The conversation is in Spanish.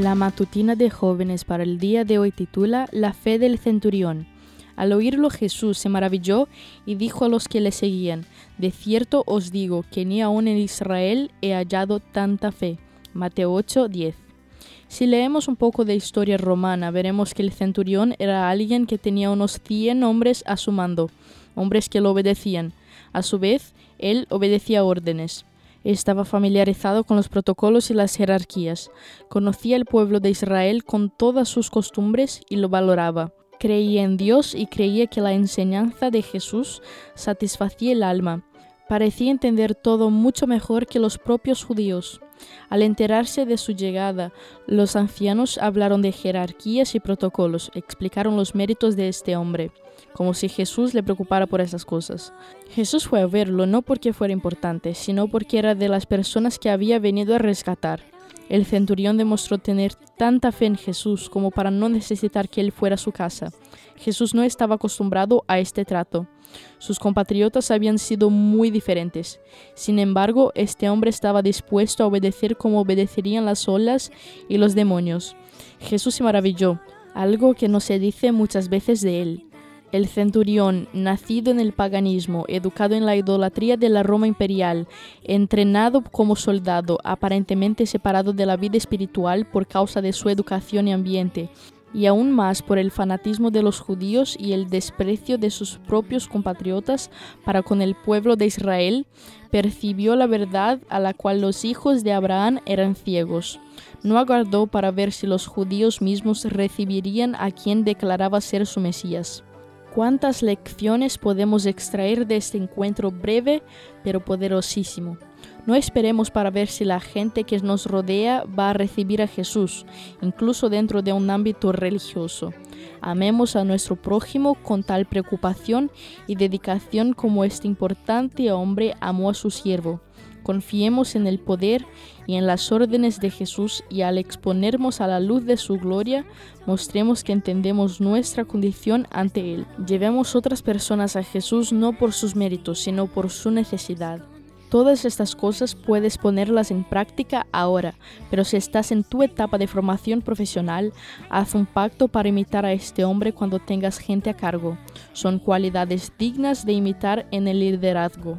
La matutina de jóvenes para el día de hoy titula La fe del centurión. Al oírlo Jesús se maravilló y dijo a los que le seguían, De cierto os digo que ni aun en Israel he hallado tanta fe. Mateo 8, 10. Si leemos un poco de historia romana, veremos que el centurión era alguien que tenía unos 100 hombres a su mando, hombres que lo obedecían. A su vez, él obedecía órdenes. Estaba familiarizado con los protocolos y las jerarquías, conocía el pueblo de Israel con todas sus costumbres y lo valoraba. Creía en Dios y creía que la enseñanza de Jesús satisfacía el alma. Parecía entender todo mucho mejor que los propios judíos. Al enterarse de su llegada, los ancianos hablaron de jerarquías y protocolos, explicaron los méritos de este hombre, como si Jesús le preocupara por esas cosas. Jesús fue a verlo no porque fuera importante, sino porque era de las personas que había venido a rescatar. El centurión demostró tener tanta fe en Jesús como para no necesitar que él fuera a su casa. Jesús no estaba acostumbrado a este trato. Sus compatriotas habían sido muy diferentes. Sin embargo, este hombre estaba dispuesto a obedecer como obedecerían las olas y los demonios. Jesús se maravilló, algo que no se dice muchas veces de él. El centurión, nacido en el paganismo, educado en la idolatría de la Roma imperial, entrenado como soldado, aparentemente separado de la vida espiritual por causa de su educación y ambiente, y aún más por el fanatismo de los judíos y el desprecio de sus propios compatriotas para con el pueblo de Israel, percibió la verdad a la cual los hijos de Abraham eran ciegos. No aguardó para ver si los judíos mismos recibirían a quien declaraba ser su Mesías. ¿Cuántas lecciones podemos extraer de este encuentro breve pero poderosísimo? No esperemos para ver si la gente que nos rodea va a recibir a Jesús, incluso dentro de un ámbito religioso. Amemos a nuestro prójimo con tal preocupación y dedicación como este importante hombre amó a su siervo. Confiemos en el poder y en las órdenes de Jesús y al exponernos a la luz de su gloria, mostremos que entendemos nuestra condición ante Él. Llevemos otras personas a Jesús no por sus méritos, sino por su necesidad. Todas estas cosas puedes ponerlas en práctica ahora, pero si estás en tu etapa de formación profesional, haz un pacto para imitar a este hombre cuando tengas gente a cargo. Son cualidades dignas de imitar en el liderazgo.